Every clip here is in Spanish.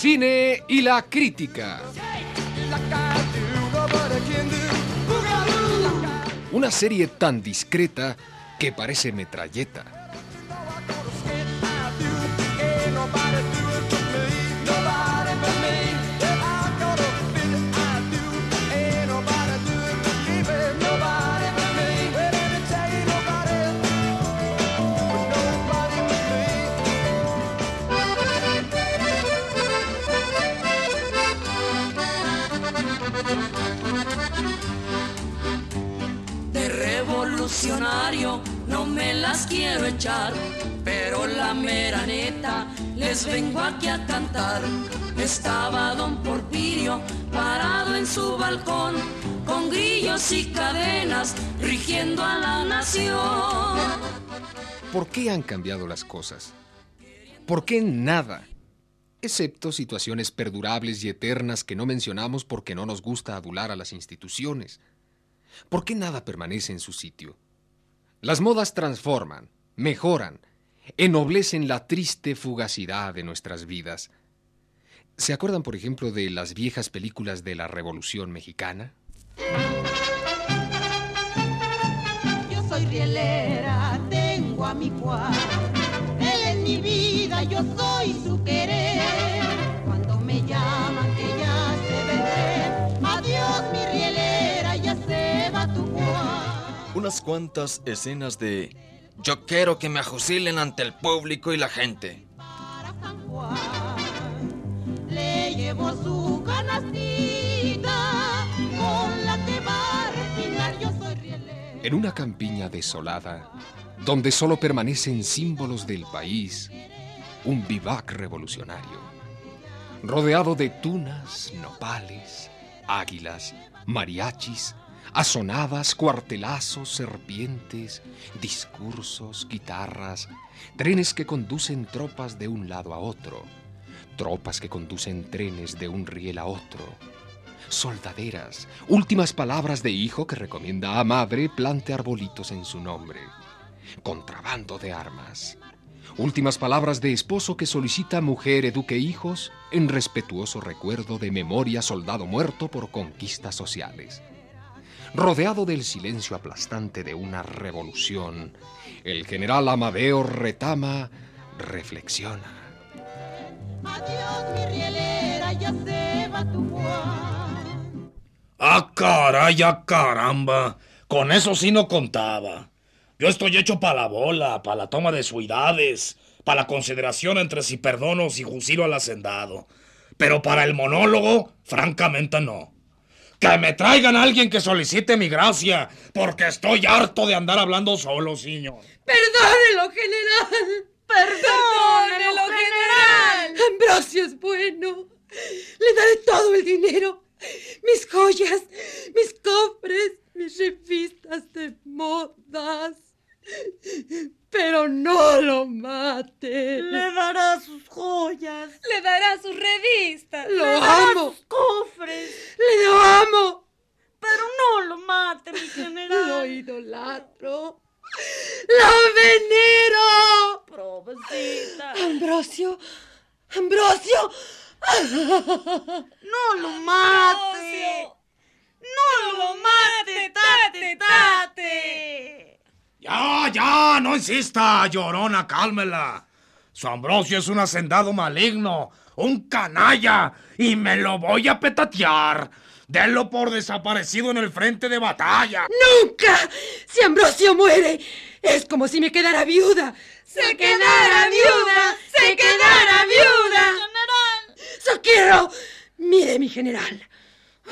Cine y la crítica. Una serie tan discreta que parece metralleta. La mera neta les vengo aquí a cantar. Estaba don Porfirio parado en su balcón, con grillos y cadenas rigiendo a la nación. ¿Por qué han cambiado las cosas? ¿Por qué nada? Excepto situaciones perdurables y eternas que no mencionamos porque no nos gusta adular a las instituciones. ¿Por qué nada permanece en su sitio? Las modas transforman, mejoran, ennoblecen la triste fugacidad de nuestras vidas. ¿Se acuerdan, por ejemplo, de las viejas películas de la Revolución Mexicana? Yo soy rielera, tengo a mi Juan. Él es mi vida, yo soy su querer. Cuando me llaman que ya se vendré. Adiós mi rielera, ya se va tu Juan. Unas cuantas escenas de Yo quiero que me ajusilen ante el público y la gente. Para San Juan le llevo su canastita con la que va a refinar. Yo soy. En una campiña desolada, donde solo permanecen símbolos del país, un vivac revolucionario, rodeado de tunas, nopales, águilas, mariachis, asonadas, cuartelazos, serpientes, discursos, guitarras, trenes que conducen tropas de un lado a otro, tropas que conducen trenes de un riel a otro, soldaderas, últimas palabras de hijo que recomienda a madre plante arbolitos en su nombre, contrabando de armas, últimas palabras de esposo que solicita mujer eduque hijos en respetuoso recuerdo de memoria soldado muerto por conquistas sociales. Rodeado del silencio aplastante de una revolución, el general Amadeo Retama reflexiona. Adiós mi rielera, ya se va tu Juan. Ah, caray, ah, caramba. Con eso sí no contaba. Yo estoy hecho para la bola, para la toma de suidades, para la consideración entre si perdono o si juzilo al hacendado. Pero para el monólogo, francamente no. Que me traigan a alguien que solicite mi gracia, porque estoy harto de andar hablando solo, señor. Perdónelo, general. Perdónelo, general. Ambrosio es bueno. Le daré todo el dinero. Mis joyas, mis cofres, mis revistas de modas. Pero no lo mate. Le dará sus joyas. Le dará sus revistas. Lo le dará amo. sus cofres. Le lo amo. Pero no lo mate, mi Lo general. idolatro. Lo venero. Pobrecita. Ambrosio. Ambrosio. No lo mate. No lo mate, tate, tate. Ya, ya, no insista, llorona, cálmela. Su Ambrosio es un hacendado maligno, un canalla, y me lo voy a petatear. Denlo por desaparecido en el frente de batalla. ¡Nunca! Si Ambrosio muere, es como si me quedara viuda. ¡Se quedara viuda! ¡Se quedara viuda! General. ¡Socorro! Mire, mi general.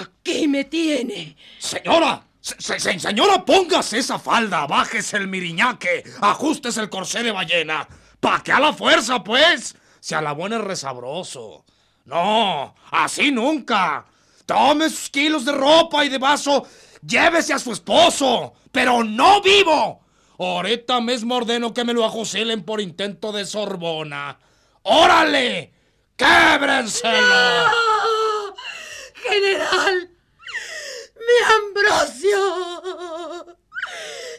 Aquí me tiene. Señora, se- se- se- señora, póngase esa falda, bájese el miriñaque, ajustes el corsé de ballena. ¿Pa' qué a la fuerza, pues? Si a la resabroso. No, así nunca. Tome sus kilos de ropa y de vaso, llévese a su esposo, pero no vivo. Ahorita mismo ordeno que me lo ajosilen por intento de Sorbona. ¡Órale! ¡Québrenselo! ¡General! ¡Mi Ambrosio!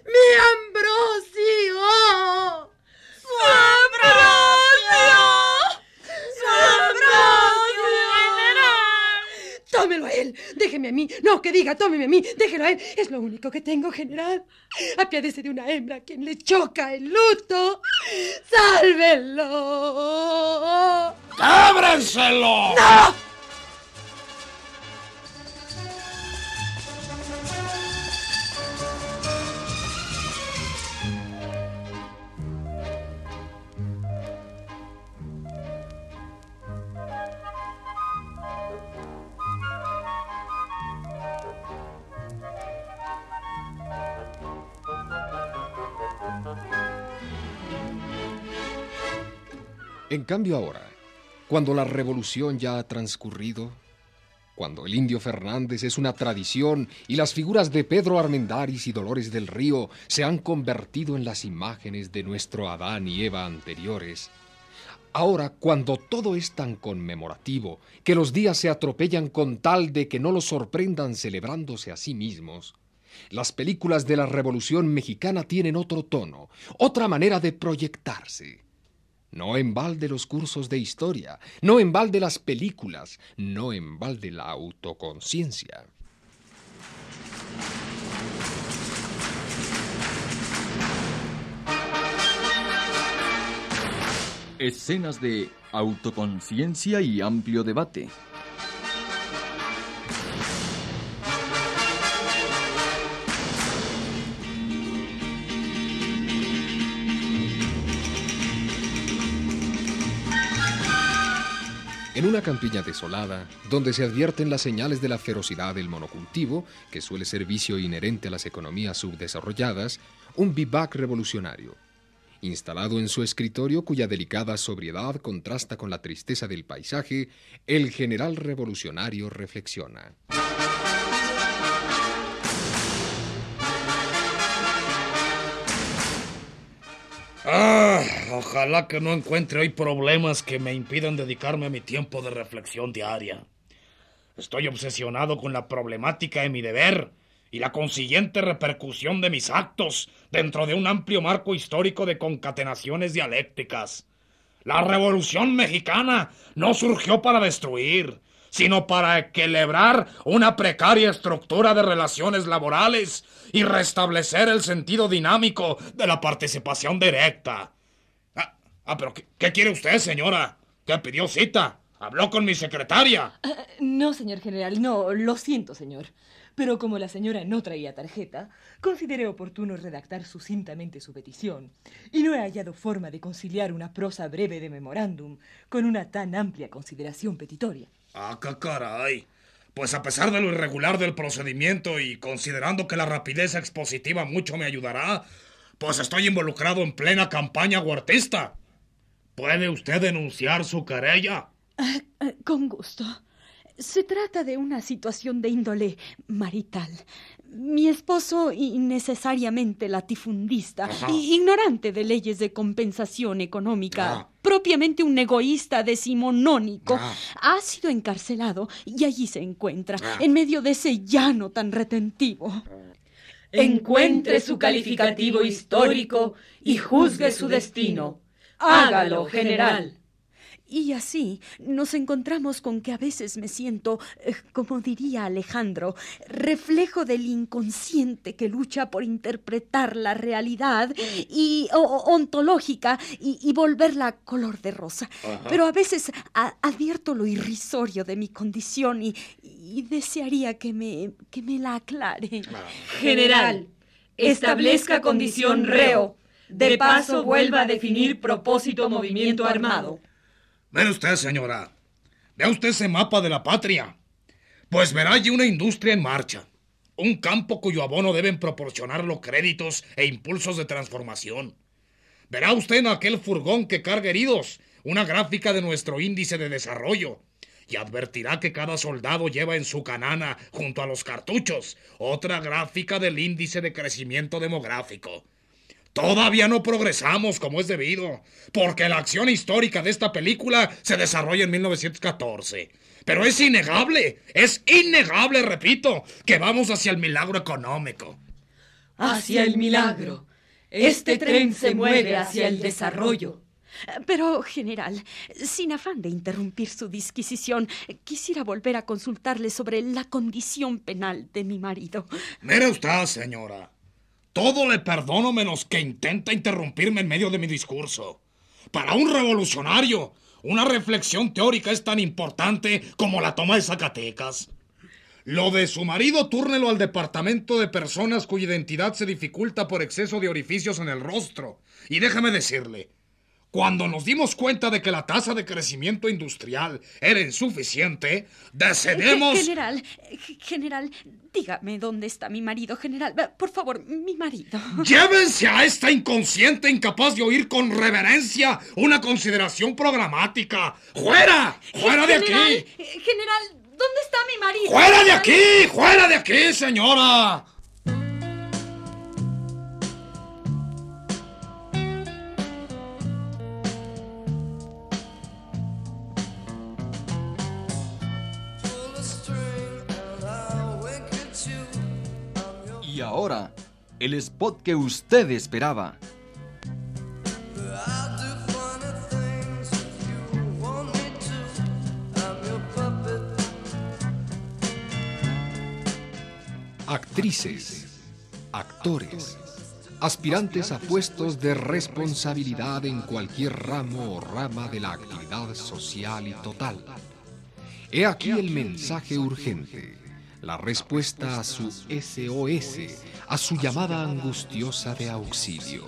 ¡Mi Ambrosio! ¡Su Ambrosio! ¡Su Ambrosio! ¡General! ¡Tómelo a él! ¡Déjeme a mí! ¡No, que diga! ¡Tómeme a mí! ¡Déjelo a él! Es lo único que tengo, general. Apiádese de una hembra a quien le choca el luto. ¡Sálvenlo! ¡Cábrenselo! ¡No! En cambio ahora, cuando la revolución ya ha transcurrido, cuando el indio Fernández es una tradición y las figuras de Pedro Armendáriz y Dolores del Río se han convertido en las imágenes de nuestro Adán y Eva anteriores, ahora cuando todo es tan conmemorativo que los días se atropellan con tal de que no los sorprendan celebrándose a sí mismos, las películas de la Revolución Mexicana tienen otro tono, otra manera de proyectarse. No en balde los cursos de historia, no en balde las películas, no en balde la autoconciencia. Escenas de autoconciencia y amplio debate. En una campiña desolada, donde se advierten las señales de la ferocidad del monocultivo, que suele ser vicio inherente a las economías subdesarrolladas, un vivac revolucionario. Instalado en su escritorio, cuya delicada sobriedad contrasta con la tristeza del paisaje, el general revolucionario reflexiona. Ah, ojalá que no encuentre hoy problemas que me impidan dedicarme a mi tiempo de reflexión diaria. Estoy obsesionado con la problemática de mi deber y la consiguiente repercusión de mis actos dentro de un amplio marco histórico de concatenaciones dialécticas. La Revolución Mexicana no surgió para destruir, sino para equilibrar una precaria estructura de relaciones laborales y restablecer el sentido dinámico de la participación directa. Ah, ah, pero ¿qué, quiere usted, señora? ¿Qué pidió cita? ¿Habló con mi secretaria? Ah, no, señor general, no, lo siento, señor. Pero como la señora no traía tarjeta, consideré oportuno redactar sucintamente su petición, y no he hallado forma de conciliar una prosa breve de memorándum con una tan amplia consideración petitoria. Ah, caray. Pues a pesar de lo irregular del procedimiento y considerando que la rapidez expositiva mucho me ayudará, pues estoy involucrado en plena campaña huertista. ¿Puede usted denunciar su querella? Ah, ah, con gusto. Se trata de una situación de índole marital. Mi esposo, innecesariamente latifundista, y ignorante de leyes de compensación económica, Ah. propiamente un egoísta decimonónico, Ah. ha sido encarcelado y allí se encuentra, Ah. en medio de ese llano tan retentivo. Encuentre su calificativo histórico y juzgue su destino. Hágalo, general. Y así nos encontramos con que a veces me siento, eh, como diría Alejandro, reflejo del inconsciente que lucha por interpretar la realidad y o- ontológica y, y volverla color de rosa. Pero a veces a- advierto lo irrisorio de mi condición y, y desearía que me, que me la aclare. General, establezca condición reo. De paso vuelva a definir propósito movimiento armado. Mire usted, señora. Vea usted ese mapa de la patria. Pues verá allí una industria en marcha. Un campo cuyo abono deben proporcionarlo créditos e impulsos de transformación. Verá usted en aquel furgón que carga heridos una gráfica de nuestro índice de desarrollo. Y advertirá que cada soldado lleva en su canana, junto a los cartuchos, otra gráfica del índice de crecimiento demográfico. Todavía no progresamos como es debido, porque la acción histórica de esta película se desarrolla en 1914. Pero es innegable, es innegable, repito, que vamos hacia el milagro económico. Hacia el milagro. Este tren se mueve hacia el desarrollo. Pero, general, sin afán de interrumpir su disquisición, quisiera volver a consultarle sobre la condición penal de mi marido. Mire usted, señora. Todo le perdono menos que intenta interrumpirme en medio de mi discurso. Para un revolucionario, una reflexión teórica es tan importante como la toma de Zacatecas. Lo de su marido, túrnelo al departamento de personas cuya identidad se dificulta por exceso de orificios en el rostro. Y déjame decirle, cuando nos dimos cuenta de que la tasa de crecimiento industrial era insuficiente, decidimos... General, general, dígame dónde está mi marido, general. Por favor, mi marido. Llévense a esta inconsciente incapaz de oír con reverencia una consideración programática. ¡Fuera! ¡Fuera de aquí! General, ¿Dónde está mi marido? ¡Fuera de aquí! ¡Fuera de aquí, señora! Ahora, el spot que usted esperaba. actrices, actores, aspirantes a puestos de responsabilidad en cualquier ramo o rama de la actividad social y total. He aquí el mensaje urgente, la respuesta a su SOS, a su llamada angustiosa de auxilio.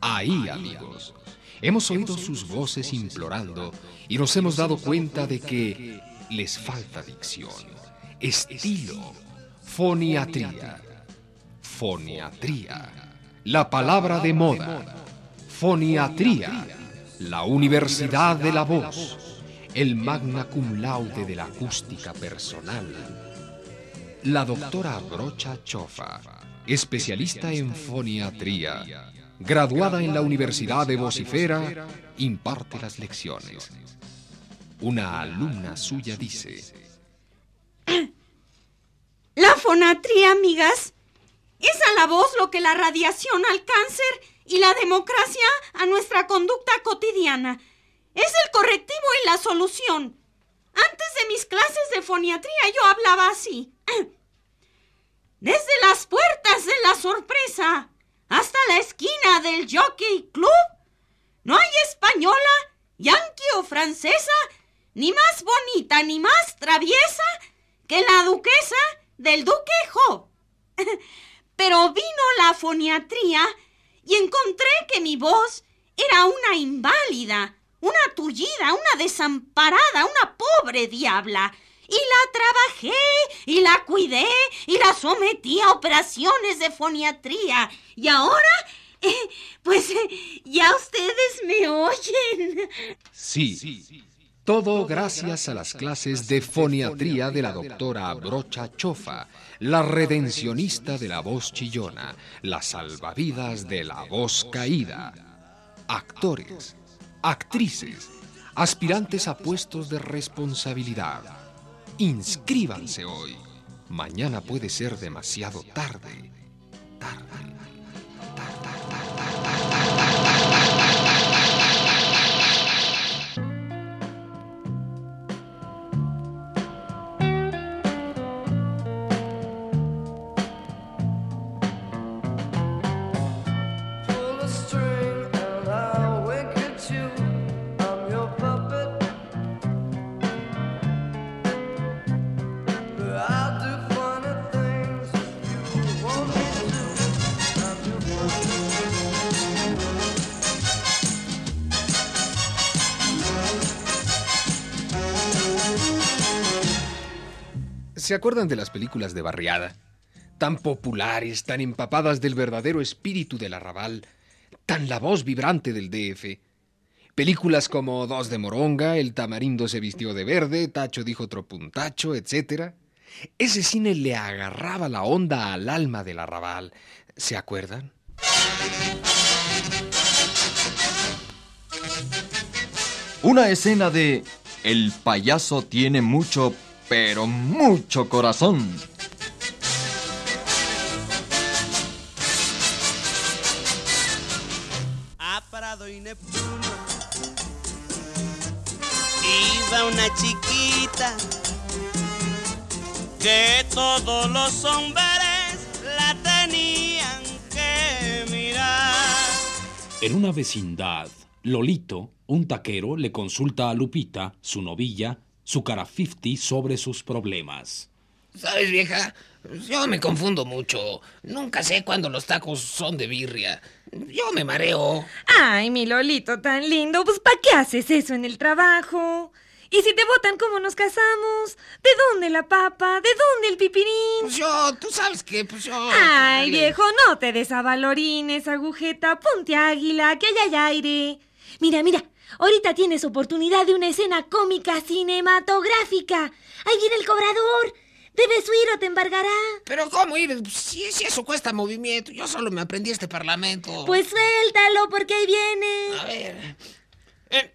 Ahí, amigos, hemos oído sus voces implorando y nos hemos dado cuenta de que les falta dicción, estilo, Foniatría. Foniatría. La palabra de moda. Foniatría. La Universidad de la Voz. El magna cum laude de la acústica personal. La doctora Brocha Chofa, especialista en foniatría, graduada en la Universidad de Vocifera, imparte las lecciones. Una alumna suya dice, la fonatría, amigas, es a la voz lo que la radiación al cáncer y la democracia a nuestra conducta cotidiana. Es el correctivo y la solución. Antes de mis clases de foniatría yo hablaba así. Desde las puertas de la sorpresa hasta la esquina del Jockey Club, no hay española, yankee o francesa, ni más bonita ni más traviesa que la duquesa del duque Job. Pero vino la foniatría y encontré que mi voz era una inválida, una tullida, una desamparada, una pobre diabla. Y la trabajé y la cuidé y la sometí a operaciones de foniatría. Y ahora, eh, pues eh, ya ustedes me oyen. Sí, sí. Todo gracias a las clases de foniatría de la doctora Brocha Chofa, la redencionista de la voz chillona, la salvavidas de la voz caída. Actores, actrices, aspirantes a puestos de responsabilidad. Inscríbanse hoy. Mañana puede ser demasiado tarde. ¿Se acuerdan de las películas de barriada? Tan populares, tan empapadas del verdadero espíritu del arrabal, tan la voz vibrante del DF. Películas como Dos de Moronga, El tamarindo se vistió de verde, Tacho dijo otro puntacho, etc. Ese cine le agarraba la onda al alma del arrabal. ¿Se acuerdan? Una escena de El payaso tiene mucho pero mucho corazón. Ha parado y Neptuno a una chiquita que todos los hombres la tenían que mirar. En una vecindad, Lolito, un taquero, le consulta a Lupita, su novilla, su cara 50 sobre sus problemas. ¿Sabes, vieja? Yo me confundo mucho. Nunca sé cuándo los tacos son de birria. Yo me mareo. Ay, mi Lolito tan lindo, pues ¿para qué haces eso en el trabajo? ¿Y si te votan, cómo nos casamos? ¿De dónde la papa? ¿De dónde el pipirín? Pues yo, tú sabes que, pues yo... Ay, viejo, no te desavalorines, agujeta. Ponte águila, que allá hay aire. Mira, mira, ahorita tienes oportunidad de una escena cómica cinematográfica. Ahí viene el cobrador. Debes huir o te embargará. Pero ¿cómo ir? Si, si eso cuesta movimiento. Yo solo me aprendí este parlamento. Pues suéltalo, porque ahí viene. A ver. Eh,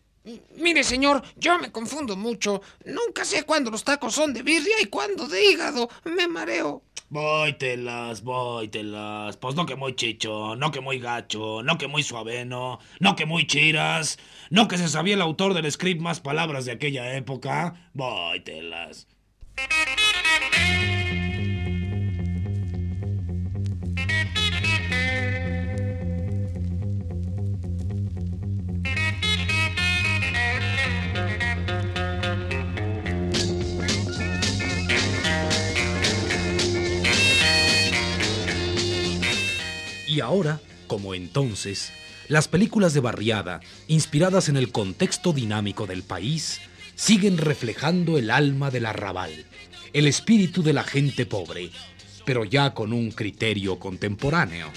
mire, señor, yo me confundo mucho. Nunca sé cuándo los tacos son de birria y cuándo de hígado. Me mareo. Vóytelas, vóytelas. Pues no que muy chicho, no que muy gacho, no que muy suaveno, no que muy chiras, no que se sabía el autor del script más palabras de aquella época. Vóytelas. Y ahora, como entonces, las películas de barriada, inspiradas en el contexto dinámico del país, siguen reflejando el alma del arrabal, el espíritu de la gente pobre, pero ya con un criterio contemporáneo.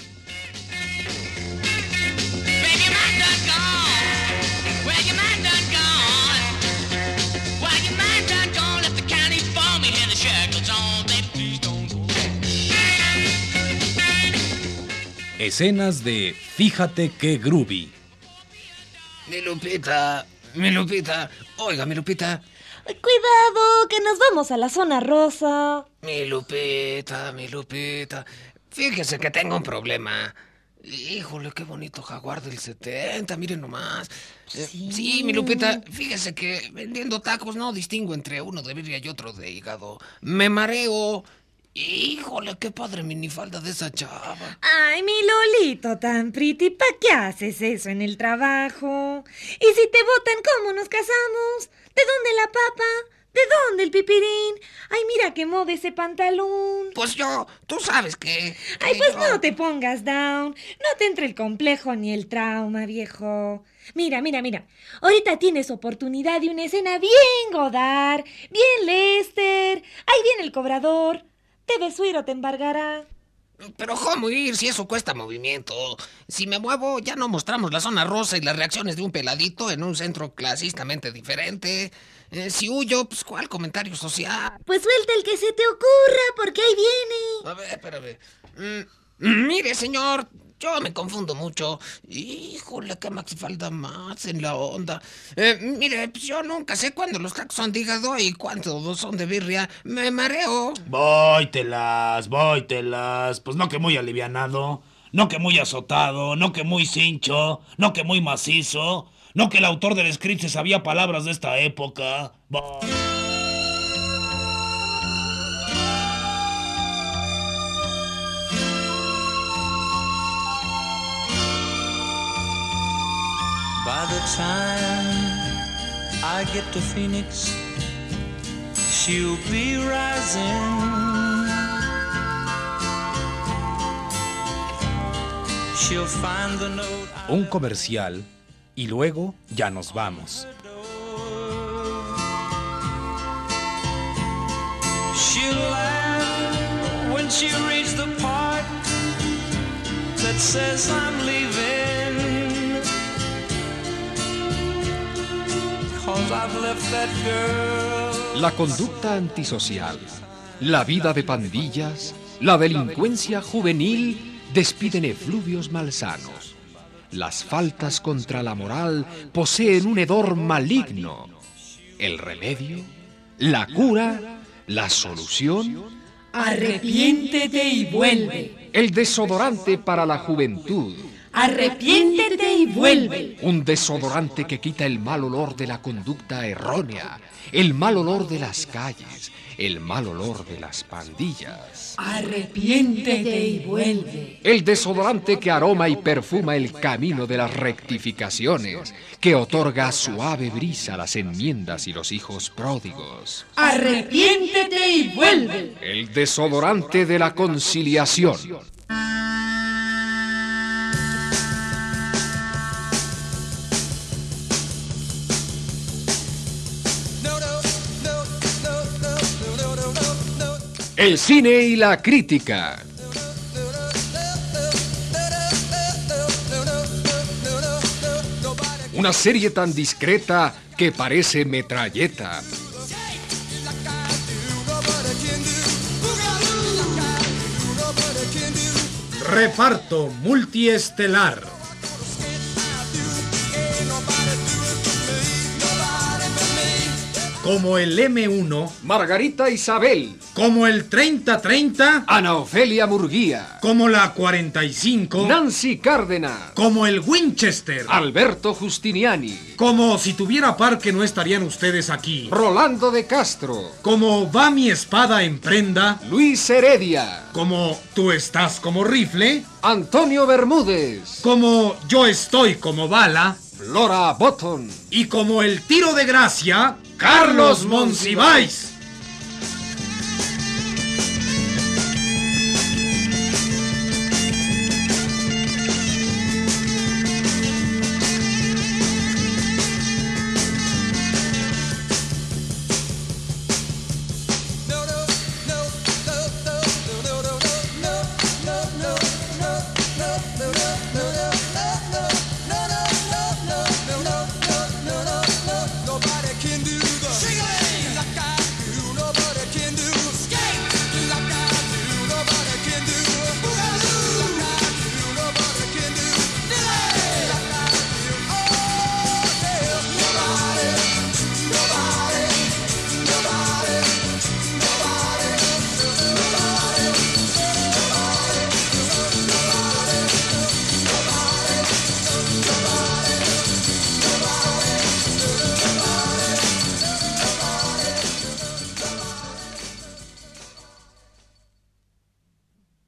Escenas de Fíjate qué groovy. Mi Lupita, mi Lupita. Oiga, mi Lupita. Cuidado, que nos vamos a la zona rosa. Mi Lupita, mi Lupita. Fíjese que tengo un problema. Híjole, qué bonito jaguar del 70, miren nomás. Eh, Sí. Sí, mi Lupita, fíjese que vendiendo tacos no distingo entre uno de birria y otro de hígado. Me mareo. Híjole, qué padre minifalda de esa chava. Ay, mi Lolito tan pretty, ¿pa' qué haces eso en el trabajo? ¿Y si te votan, cómo nos casamos? ¿De dónde la papa? ¿De dónde el pipirín? Ay, mira qué moda ese pantalón. Pues yo, tú sabes que... Ay, pues no te pongas down. No te entre el complejo ni el trauma, viejo. Mira, mira, mira. Ahorita tienes oportunidad de una escena bien Godard, bien Lester. Ahí viene el cobrador. Debes huir o te embargará. Pero ¿cómo ir si eso cuesta movimiento? Si me muevo, ya no mostramos la zona rosa y las reacciones de un peladito en un centro clasistamente diferente. Eh, si huyo, pues ¿cuál comentario social? Pues suelta el que se te ocurra, porque ahí viene. A ver, espérame. Mm, mire, señor, yo me confundo mucho. Híjole, qué maxifalda más en la onda. Eh, mire, pues yo nunca sé cuándo los tacos son de hígado y cuándo son de birria. Me mareo. Vóytelas, vóytelas. Pues no que muy alivianado, no que muy azotado, no que muy cincho, no que muy macizo, no que el autor del script se sabía palabras de esta época. Voy. Time I get to Phoenix, she'll be rising. She'll find the note. Un comercial y luego ya nos vamos. She'll laugh when she reads the part that says I'm leaving. La conducta antisocial, la vida de pandillas, la delincuencia juvenil despiden efluvios malsanos. Las faltas contra la moral poseen un hedor maligno. El remedio, la cura, la solución, Arrepiéntete y vuelve. el desodorante para la juventud. Arrepiéntete y vuelve. Un desodorante que quita el mal olor de la conducta errónea, el mal olor de las calles, el mal olor de las pandillas. Arrepiéntete y vuelve. El desodorante que aroma y perfuma el camino de las rectificaciones, que otorga suave brisa a las enmiendas y los hijos pródigos. Arrepiéntete y vuelve. El desodorante de la conciliación. El cine y la crítica. Una serie tan discreta que parece metralleta. Reparto multiestelar. Como el M1. Margarita Isabel. Como el 3030. Ana Ofelia Murguía. Como la 45. Nancy Cárdenas. Como el Winchester. Alberto Justiniani. Como si tuviera parque no estarían ustedes aquí. Rolando de Castro. Como va mi espada en prenda. Luis Heredia. Como tú estás como rifle. Antonio Bermúdez. Como yo estoy como bala. Flora Botton. Y como el tiro de gracia, Carlos Monsiváis.